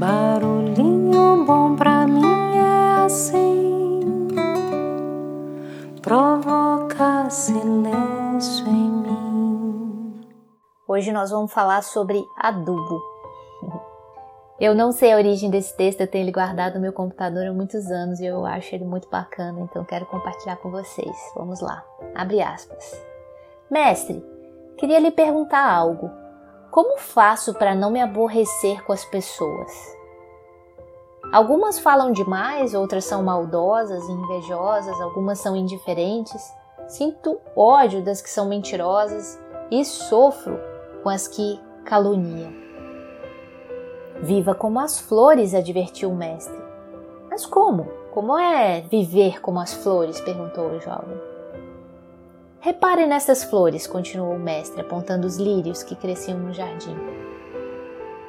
Barulhinho bom pra mim é assim, provoca silêncio em mim. Hoje nós vamos falar sobre adubo. Eu não sei a origem desse texto, eu tenho ele guardado no meu computador há muitos anos e eu acho ele muito bacana, então quero compartilhar com vocês. Vamos lá. Abre aspas. Mestre, queria lhe perguntar algo. Como faço para não me aborrecer com as pessoas? Algumas falam demais, outras são maldosas e invejosas, algumas são indiferentes. Sinto ódio das que são mentirosas e sofro com as que caluniam. Viva como as flores, advertiu o mestre. Mas como? Como é viver como as flores? perguntou o jovem. Repare nestas flores, continuou o mestre, apontando os lírios que cresciam no jardim.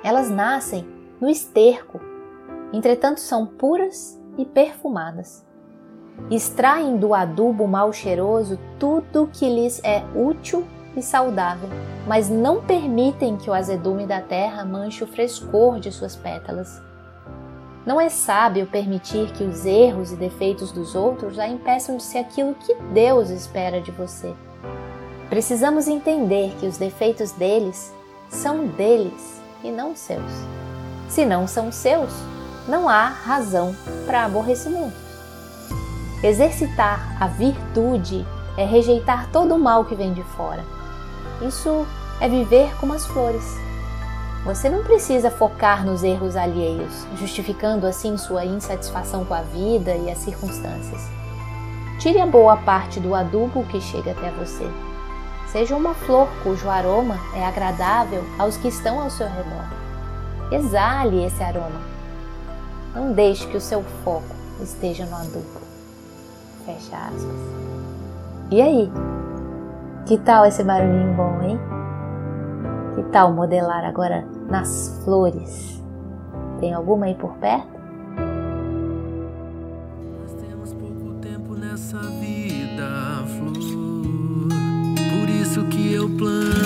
Elas nascem no esterco, entretanto são puras e perfumadas. Extraem do adubo mal cheiroso tudo que lhes é útil e saudável, mas não permitem que o azedume da terra manche o frescor de suas pétalas. Não é sábio permitir que os erros e defeitos dos outros a impeçam de ser aquilo que Deus espera de você. Precisamos entender que os defeitos deles são deles e não seus. Se não são seus, não há razão para aborrecimento. Exercitar a virtude é rejeitar todo o mal que vem de fora isso é viver como as flores. Você não precisa focar nos erros alheios, justificando assim sua insatisfação com a vida e as circunstâncias. Tire a boa parte do adubo que chega até você. Seja uma flor cujo aroma é agradável aos que estão ao seu redor. Exale esse aroma. Não deixe que o seu foco esteja no adubo. Fecha aspas. E aí? Que tal esse barulhinho bom, hein? Que tal modelar agora nas flores? Tem alguma aí por perto? Nós temos pouco tempo nessa vida, flor. Por isso que eu planto